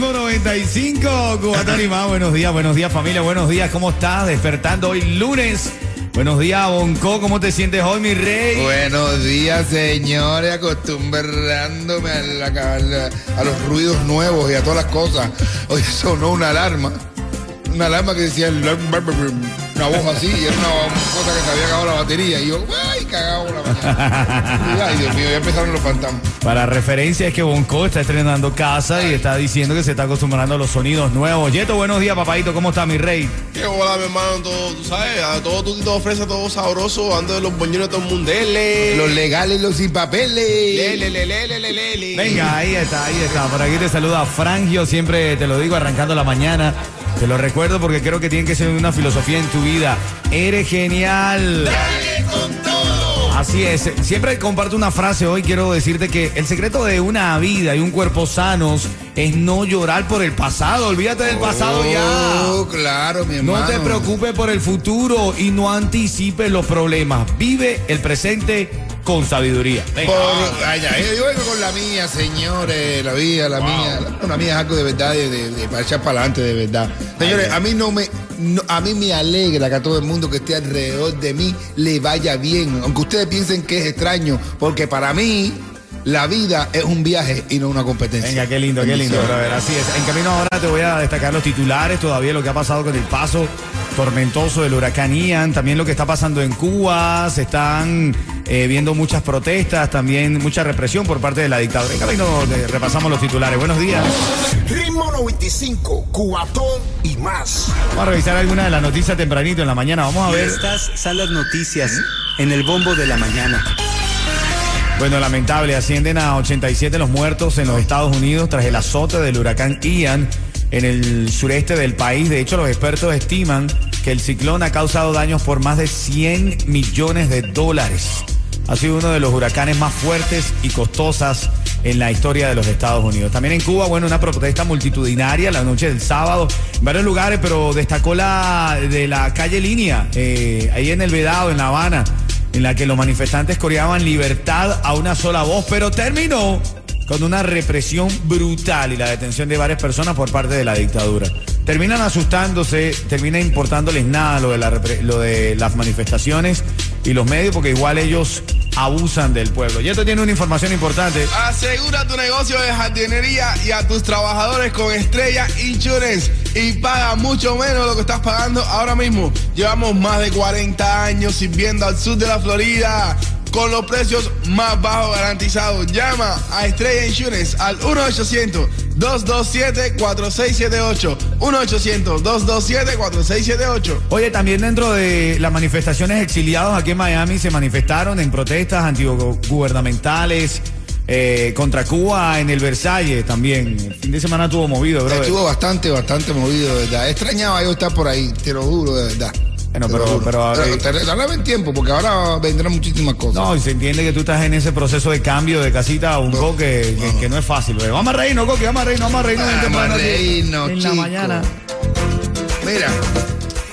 Ritmo 95, Cubatón y más. Buenos días, buenos días familia, buenos días. ¿Cómo estás? Despertando hoy lunes. Buenos días, Bonco. ¿Cómo te sientes hoy, mi rey? Buenos días, señores. Acostumbrándome a la- a los ruidos nuevos y a todas las cosas. Hoy sonó una alarma. Una alarma que decía una voz así y era una cosa que se había acabado la batería. Y yo, ¡ay, cagado la mañana! Y, Ay, Dios mío, ya empezaron los fantasmas. Para referencia es que Bonco está estrenando casa y está diciendo que se está acostumbrando a los sonidos nuevos. Yeto, buenos días, papadito. ¿Cómo está, mi rey? Que hola, mi hermano, todo, tú sabes, a todo tú todo ofrece, todo sabroso, ando de los boñones de todo el mundo. Dele. Los legales y los sin papeles. Lele, lele, lele, lele, lele. Venga, ahí está, ahí está. Por aquí te saluda Frangio, siempre te lo digo arrancando la mañana. Te lo recuerdo porque creo que tiene que ser una filosofía en tu vida. Eres genial. Así es. Siempre comparto una frase hoy. Quiero decirte que el secreto de una vida y un cuerpo sanos es no llorar por el pasado. Olvídate del pasado Oh, ya. claro, mi hermano. No te preocupes por el futuro y no anticipes los problemas. Vive el presente con sabiduría. Venga. Por, ay, ay, yo vengo con la mía, señores, la mía, la mía. La, la mía es algo de verdad, de, de- de- para echar para adelante, de verdad. Señores, a mí no me, no- a mí me alegra que a todo el mundo que esté alrededor de mí le vaya bien, aunque ustedes piensen que es extraño, porque para mí la vida es un viaje y no una competencia. Venga, qué lindo, qué lindo, brother. Así es. En camino ahora te voy a destacar los titulares, todavía lo que ha pasado con el paso tormentoso del huracán Ian, también lo que está pasando en Cuba, se están eh, viendo muchas protestas, también mucha represión por parte de la dictadura. Camino eh, repasamos los titulares. Buenos días. Ritmo 95, cuatón y más. Vamos a revisar algunas de las noticias tempranito en la mañana. Vamos a ver. Estas son las noticias en el bombo de la mañana. Bueno, lamentable, ascienden a 87 los muertos en los Estados Unidos tras el azote del huracán Ian en el sureste del país. De hecho, los expertos estiman que el ciclón ha causado daños por más de 100 millones de dólares. Ha sido uno de los huracanes más fuertes y costosas en la historia de los Estados Unidos. También en Cuba, bueno, una protesta multitudinaria la noche del sábado en varios lugares, pero destacó la de la calle Línea, eh, ahí en el Vedado, en La Habana en la que los manifestantes coreaban libertad a una sola voz, pero terminó con una represión brutal y la detención de varias personas por parte de la dictadura. Terminan asustándose, termina importándoles nada lo de, la lo de las manifestaciones y los medios, porque igual ellos abusan del pueblo. Y esto tiene una información importante. Asegura tu negocio de jardinería y a tus trabajadores con Estrella Insurance y paga mucho menos lo que estás pagando ahora mismo. Llevamos más de 40 años sirviendo al sur de la Florida con los precios más bajos garantizados. Llama a Estrella Insurance al 1-800-227-4678. 1-800-227-4678. Oye, también dentro de las manifestaciones exiliados aquí en Miami se manifestaron en protestas antigubernamentales eh, contra Cuba en el Versalles también. El fin de semana estuvo movido, bro. Estuvo bastante, bastante movido, de verdad. Extrañaba yo estar por ahí, te lo juro, de verdad. Bueno, lo pero- juro. pero, eh, regalaba en tiempo, porque ahora vendrán muchísimas cosas. No, y se entiende que tú estás en ese proceso de cambio de casita a un No, coque que, que no es fácil. Vamos a reírnos, coque, vamos a reírnos, vamos a reírnos. Vamos a reírnos, En la mañana. Mira,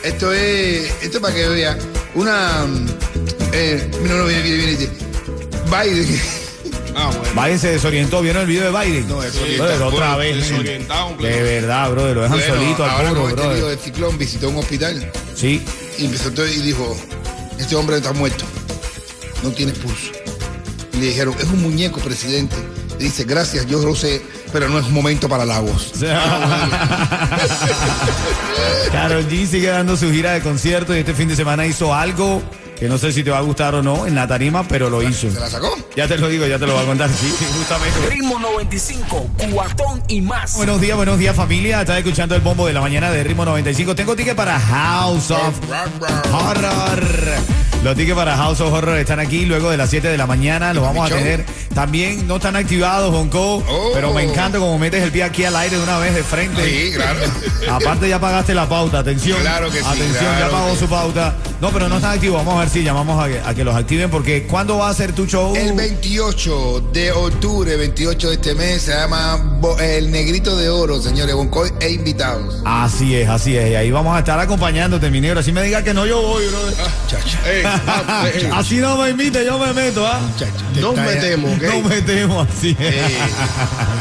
esto es, esto es para que vea una, eh, no, no, viene, viene, viene, Biden, Ah, bueno. Biden se desorientó, ¿vieron el video de Biden? No, desorientado, Brother, otra vez. desorientado, De verdad, bro, lo dejan bueno, solito al ahora puro, con este del ciclón visitó un hospital Sí, y empezó todo y dijo, este hombre está muerto, no tiene pulso. Y le dijeron, es un muñeco, presidente. Dice, gracias, yo lo sé, pero no es un momento para halagos. Karol G sigue dando su gira de conciertos y este fin de semana hizo algo que no sé si te va a gustar o no en la tarima, pero lo hizo. ¿Se la sacó? Ya te lo digo, ya te lo voy a contar, sí, sí, justamente. Ritmo 95, cuatón y más. Buenos días, buenos días familia. Estás escuchando el bombo de la mañana de Ritmo 95. Tengo ticket para House of Horror. Los tickets para House of Horror están aquí luego de las 7 de la mañana. Los vamos a tener. También no están activados, Bonco. Oh. Pero me encanta como metes el pie aquí al aire de una vez de frente. Sí, claro. Aparte ya pagaste la pauta, atención. Claro que sí, Atención, ya pagó que su pauta. No, pero no están activos. Vamos a ver si llamamos a que, a que los activen porque ¿cuándo va a ser tu show? El 28 de octubre, 28 de este mes, se llama El Negrito de Oro, señores, Boncoy e invitados. Así es, así es. Y ahí vamos a estar acompañándote, mi negro. Así me diga que no, yo voy, bro. Chacho. Ey, va, ey, Así no me invite, yo me meto, ¿ah? Nos metemos, ¿ok? No metemos así.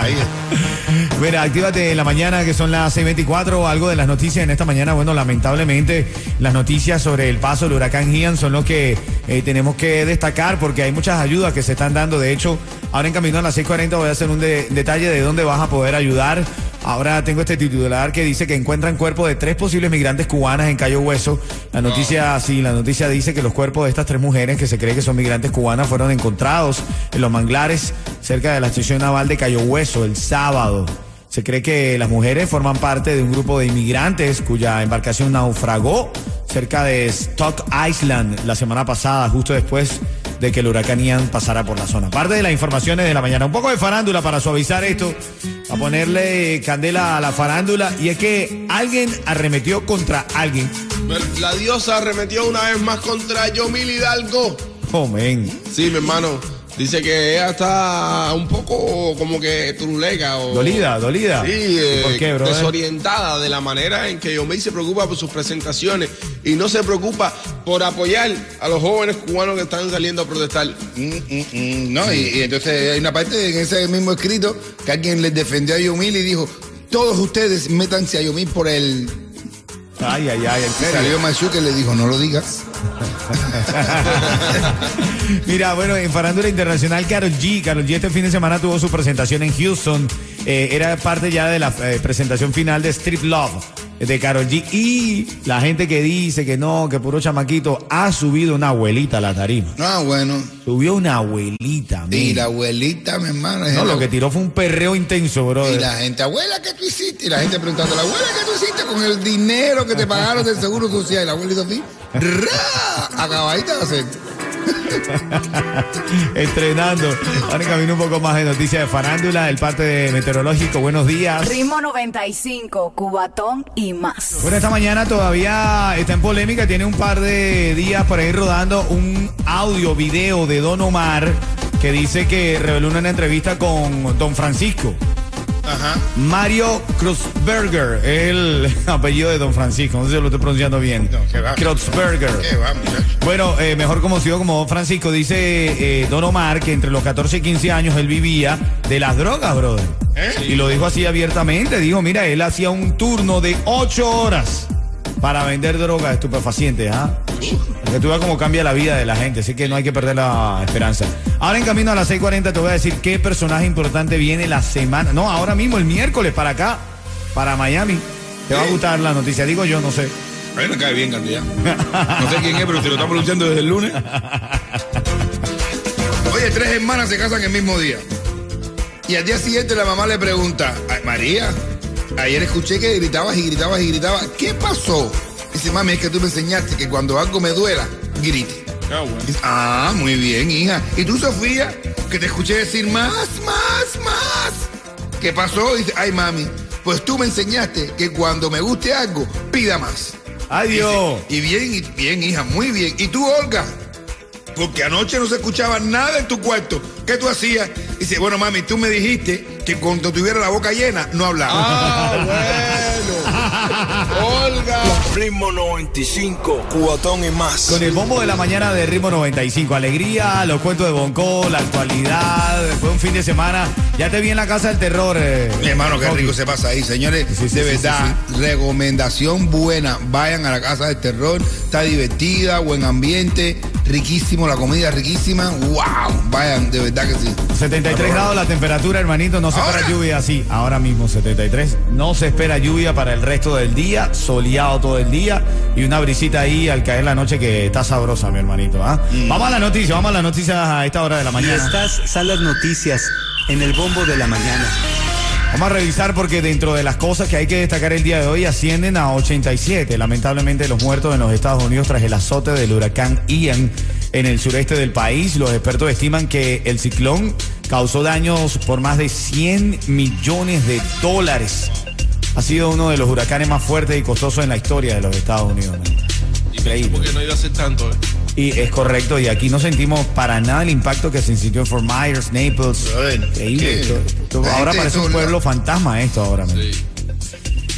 Ahí es. Mira, actívate en la mañana que son las 6.24 algo de las noticias en esta mañana. Bueno, lamentablemente las noticias sobre el paso del huracán Ian son lo que eh, tenemos que destacar porque hay muchas ayudas que se están dando. De hecho, ahora en camino a las 6.40 voy a hacer un de- detalle de dónde vas a poder ayudar. Ahora tengo este titular que dice que encuentran cuerpos de tres posibles migrantes cubanas en Cayo Hueso. La noticia, sí, la noticia dice que los cuerpos de estas tres mujeres que se cree que son migrantes cubanas fueron encontrados en los manglares cerca de la estación naval de Cayo Hueso el sábado. Se cree que las mujeres forman parte de un grupo de inmigrantes cuya embarcación naufragó cerca de Stock Island la semana pasada, justo después de que el huracán Ian pasara por la zona. Parte de las informaciones de la mañana. Un poco de farándula para suavizar esto, a ponerle candela a la farándula. Y es que alguien arremetió contra alguien. La diosa arremetió una vez más contra Yomil Hidalgo. Oh, men. Sí, mi hermano. Dice que ella está un poco como que trulega o... Dolida, dolida. Sí, ¿Y eh, ¿Por qué, bro? desorientada de la manera en que Yomil se preocupa por sus presentaciones y no se preocupa por apoyar a los jóvenes cubanos que están saliendo a protestar. Mm, mm, mm, no, y, y entonces hay una parte en ese mismo escrito que alguien les defendió a Yomil y dijo, todos ustedes métanse a Yomil por el... Ay, ay, ay, en salió Machu que le dijo, no lo digas. Mira, bueno, en Farándula Internacional, Carol G. Carol G este fin de semana tuvo su presentación en Houston. Eh, era parte ya de la eh, presentación final de Strip Love de Carol G. Y la gente que dice que no, que puro chamaquito, ha subido una abuelita a la tarima. No, bueno. Subió una abuelita, Y la abuelita, mi hermano. No, lo que tiró fue un perreo intenso, Y brother. la gente, abuela, ¿qué tú hiciste? Y la gente preguntando, la abuela, ¿qué tú hiciste con el dinero que te pagaron del seguro social? Y la abuela hizo así, ¡ra! Acabadita de hacer. Estrenando. Ahora camino un poco más de noticias de farándula, el parte de meteorológico. Buenos días. Ritmo 95, Cubatón y más. Bueno, esta mañana todavía está en polémica, tiene un par de días por ahí rodando un audio, video de Don Omar que dice que reveló una entrevista con Don Francisco. Ajá. Mario Kruzberger, el apellido de Don Francisco, no sé si lo estoy pronunciando bien. No, qué va. Kruzberger. ¿Qué va, muchacho? Bueno, eh, mejor conocido como Don Francisco, dice eh, Don Omar que entre los 14 y 15 años él vivía de las drogas, brother. ¿Eh? Y lo dijo así abiertamente. Dijo, mira, él hacía un turno de 8 horas para vender drogas estupefacientes. ¿ah? Que tú veas cómo cambia la vida de la gente. Así que no hay que perder la esperanza. Ahora en camino a las 6:40 te voy a decir qué personaje importante viene la semana. No, ahora mismo, el miércoles, para acá, para Miami. Te va a gustar la noticia. Digo yo, no sé. A mí me cae bien, cantidad. No sé quién es, pero te lo estamos pronunciando desde el lunes. Oye, tres hermanas se casan el mismo día. Y al día siguiente la mamá le pregunta, "Ay, María, ayer escuché que gritabas y gritabas y gritabas. ¿Qué pasó? Dice, mami, es que tú me enseñaste que cuando algo me duela, grite. Dice, ah, muy bien, hija. ¿Y tú, Sofía? Que te escuché decir más, más, más. ¿Qué pasó? Dice, ay, mami, pues tú me enseñaste que cuando me guste algo, pida más. Adiós. Dice, y bien, y bien, hija, muy bien. ¿Y tú, Olga? Porque anoche no se escuchaba nada en tu cuarto. ¿Qué tú hacías? Dice, bueno, mami, tú me dijiste que cuando tuviera la boca llena, no hablaba. Ah, bueno. Ritmo 95, cubatón y más. Con el bombo de la mañana de Ritmo 95. Alegría, los cuentos de Bonco, la actualidad. Fue un fin de semana. Ya te vi en la casa del terror. eh, Mi hermano, qué rico se pasa ahí, señores. Sí, sí, de sí, verdad, recomendación buena. Vayan a la casa del terror. Está divertida, buen ambiente, riquísimo, la comida riquísima. ¡Wow! Vayan, de verdad que sí. 73 grados la temperatura, hermanito. No se espera lluvia así. Ahora mismo 73. No se espera lluvia para el resto del día. Soleado todo el día. Y una brisita ahí al caer la noche que está sabrosa, mi hermanito. ¿ah? Vamos a la noticia, vamos a las noticias a esta hora de la Y mañana. estas son las noticias en el bombo de la mañana. Vamos a revisar porque dentro de las cosas que hay que destacar el día de hoy ascienden a 87. Lamentablemente los muertos en los Estados Unidos tras el azote del huracán Ian en el sureste del país. Los expertos estiman que el ciclón causó daños por más de 100 millones de dólares. Ha sido uno de los huracanes más fuertes y costosos en la historia de los Estados Unidos. Increíble. Porque no iba a ser tanto, ¿eh? Y es correcto, y aquí no sentimos para nada el impacto que se sintió en Fort Myers, Naples. Increíble. ahora parece un pueblo fantasma esto ahora. Sí.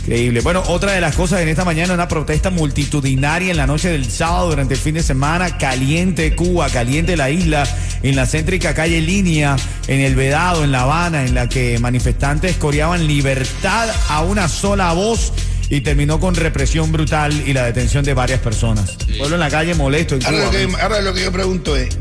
Increíble. Bueno, otra de las cosas en esta mañana, una protesta multitudinaria en la noche del sábado durante el fin de semana, caliente Cuba, caliente la isla, en la céntrica calle Línea, en el Vedado, en La Habana, en la que manifestantes coreaban libertad a una sola voz y terminó con represión brutal y la detención de varias personas. Pueblo en la calle molesto en Ahora Cuba. lo, que, ahora lo que yo pregunto es,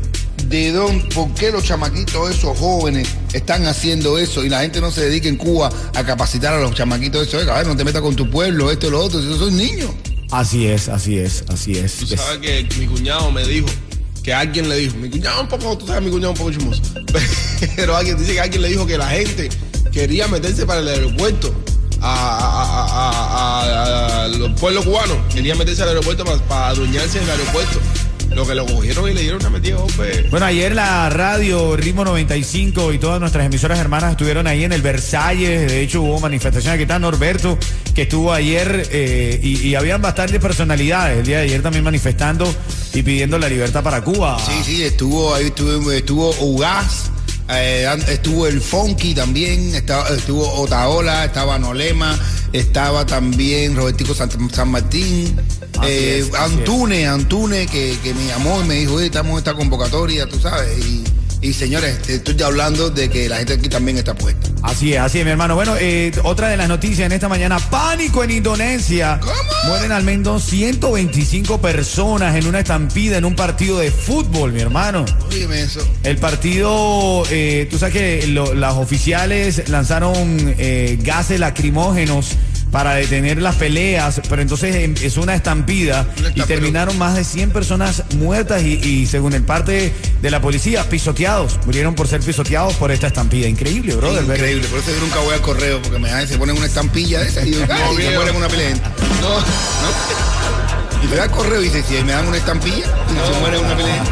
¿de dónde, por qué los chamaquitos esos jóvenes están haciendo eso y la gente no se dedica en Cuba a capacitar a los chamaquitos eso? A ver, no te metas con tu pueblo, esto y lo otro, si esos son niños. Así es, así es, así es. Tú sabes que mi cuñado me dijo, que alguien le dijo, mi cuñado un poco, tú sabes, mi cuñado un poco chismoso, pero alguien dice que alguien le dijo que la gente quería meterse para el aeropuerto. A, a- a- a- a- a los pueblos cubanos querían meterse al aeropuerto para, para adueñarse del aeropuerto. Lo que lo cogieron y le dieron una metida de golpe. Bueno, ayer la radio Ritmo 95 y todas nuestras emisoras hermanas estuvieron ahí en el Versalles. De hecho, hubo manifestaciones. Aquí está Norberto, que estuvo ayer eh, y, y habían bastantes personalidades el día de ayer también manifestando y pidiendo la libertad para Cuba. Sí, sí, estuvo ahí, estuvo, estuvo Ugaz, eh, estuvo el Funky también, estaba, estuvo Otaola, estaba Nolema, estaba también Robertico San, San Martín, eh, es, Antune, Antune, que, que me llamó y me dijo, estamos en esta convocatoria, tú sabes, y, y señores, estoy hablando de que la gente aquí también está puesta. Así es, así es, mi hermano. Bueno, eh, otra de las noticias en esta mañana, pánico en Indonesia. ¿Cómo? Mueren al menos 125 personas en una estampida en un partido de fútbol, mi hermano. Óyeme eso. El partido, eh, tú sabes que lo- las oficiales lanzaron eh, gases lacrimógenos para detener las peleas, pero entonces em- es una estampida y terminaron más de 100 personas muertas y, y según el parte de la policía, pisoteados. Murieron por ser pisoteados por esta estampida. Increíble, brother. ver- Increíble, por eso yo nunca voy al correo, porque me dan, se ponen una estampilla de esa y, yo, y se ponen una pelea. No, no. Y te da correo y dice, si me dan una estampilla y se muere una pelea.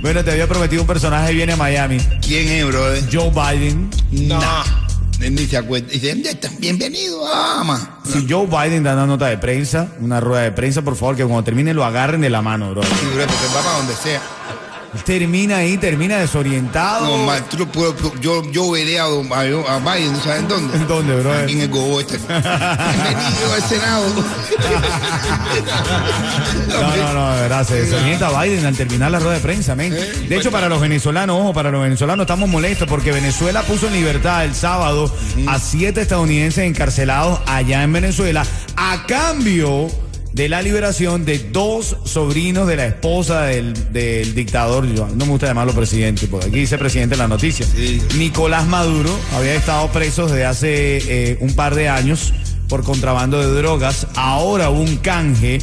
Bueno, te había prometido un personaje viene a Miami. ¿Quién es, brother? Joe Biden. No. Ni se acuerda. Dice, ¿dónde están? Bienvenido, ama. Si Joe Biden da una nota de prensa, una rueda de prensa, por favor, que cuando termine lo agarren de la mano, bro. Sí, bro, porque va para donde sea. Termina ahí, termina desorientado. No, ma, tú lo puedo- yo, yo veré a, don- a, a Biden, ¿no sabes en dónde? ¿En dónde, bro? Aquí en el Gobo este. Bienvenido al Senado. No, no, no, de verdad, se desorienta Biden al terminar la rueda de prensa, men. De hecho, para los venezolanos, ojo, para los venezolanos estamos molestos porque Venezuela puso en libertad el sábado a siete estadounidenses encarcelados allá en Venezuela a cambio de la liberación de dos sobrinos de la esposa del, del dictador, yo no me gusta llamarlo presidente, porque aquí dice presidente en la noticia. Nicolás Maduro había estado preso desde hace eh, un par de años por contrabando de drogas. Ahora hubo un canje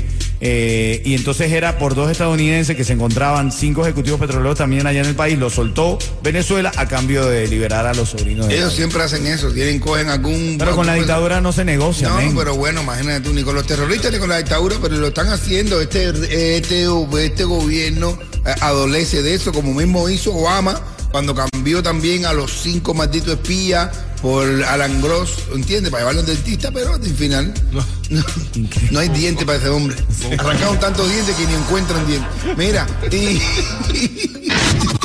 eh, y entonces era por dos estadounidenses que se encontraban cinco ejecutivos petroleros también allá en el país. Lo soltó Venezuela a cambio de liberar a los sobrinos de Ellos siempre hacen eso. Tienen, cogen algún. Pero con la algún- dictadura no se negocia, No, men. pero bueno, imagínate tú, ni con los terroristas ni con la dictadura, pero lo están haciendo. Este, este, este gobierno eh, adolece de eso, como mismo hizo Obama cuando cambió también a los cinco malditos espías por Alan Gross, ¿entiendes? Para llevarlo al dentista, pero al final no, no hay diente para ese hombre. Arrancaron tantos dientes que ni encuentran dientes. Mira, y,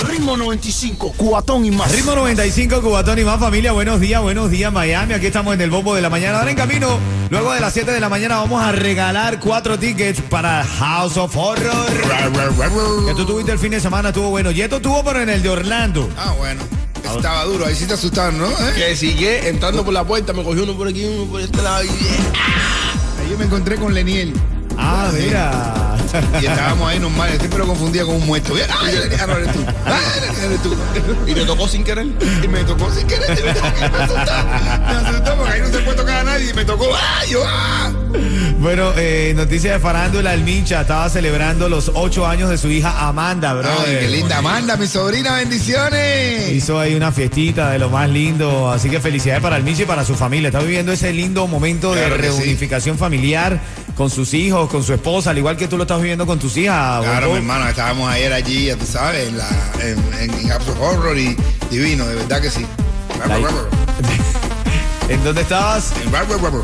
Ritmo 95, cuatón y más. Ritmo 95, Cubatón y más familia. Buenos días, buenos días, Miami. Aquí estamos en el bombo de la mañana. Ahora en camino, luego de las 7 de la mañana, vamos a regalar cuatro tickets para House of Horror. Que tú tuviste el fin de semana, estuvo bueno. Yeto tuvo, pero en el de Orlando. ah, bueno, estaba duro, ahí sí te asustaron, ¿no? ¿Eh? Que sigue entrando por la puerta, me cogió uno por aquí, uno por este lado. Y... Ahí yo me encontré con Leniel. Ah, mira. Y estábamos ahí normal, yo siempre lo confundía con un muerto. ¡Ay, Leniel, ah, no eres tú! ¡Ay, Leniel, eres tú! Y te tocó sin querer. Y me tocó sin querer, y me, me asustó. Me asustó porque ahí no se puede tocar a nadie y me tocó. ¡Ah! Yo, ¡ah! Bueno, eh, noticia de farándula, el Mincha estaba celebrando los ocho años de su hija Amanda, bro. Ay, qué linda Amanda, mi sobrina, bendiciones. Hizo ahí una fiestita de lo más lindo, así que felicidades para el Mincha y para su familia. Está viviendo ese lindo momento Claro de sí. reunificación familiar con sus hijos, con su esposa, al igual que tú lo estás viviendo con tus hijas. Claro, mi hermano, estábamos ayer allí, ya tú sabes, en, la, en, en, Horror y divino, de verdad que sí. ¿En dónde estabas?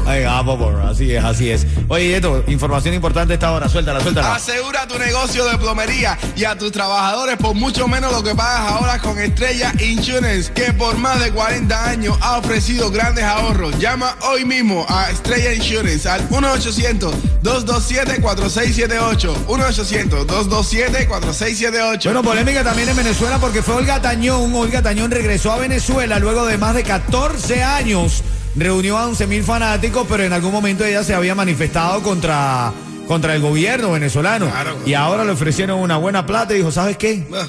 Ay, ah, por- así es, así es. Oye, esto, información importante esta hora, suéltala, suéltala. Asegura tu negocio de plomería y a tus trabajadores por mucho menos lo que pagas ahora con Estrella Insurance, que por más de 40 años ha ofrecido grandes ahorros. Llama hoy mismo a Estrella Insurance al 1-800-227-4678. 1-800-227-4678. Bueno, polémica también en Venezuela porque fue Olga Tañón. Olga Tañón regresó a Venezuela luego de más de 14 años. Reunió a 11 mil fanáticos, pero en algún momento ella se había manifestado contra, contra el gobierno venezolano. Claro. Y ahora le ofrecieron una buena plata y dijo, ¿sabes qué? Ah,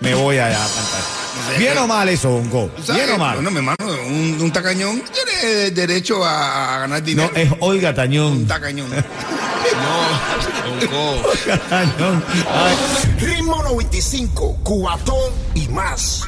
Me voy allá a cantar. Bien o mal eso, Bonco. Bien o mal. Bueno, mi hermano, un, un tacañón tiene derecho a, a ganar No, dinero. es Olga Tañón. Un tacañón. no, Tañón. Ay. Ritmo 95, cuatón y más.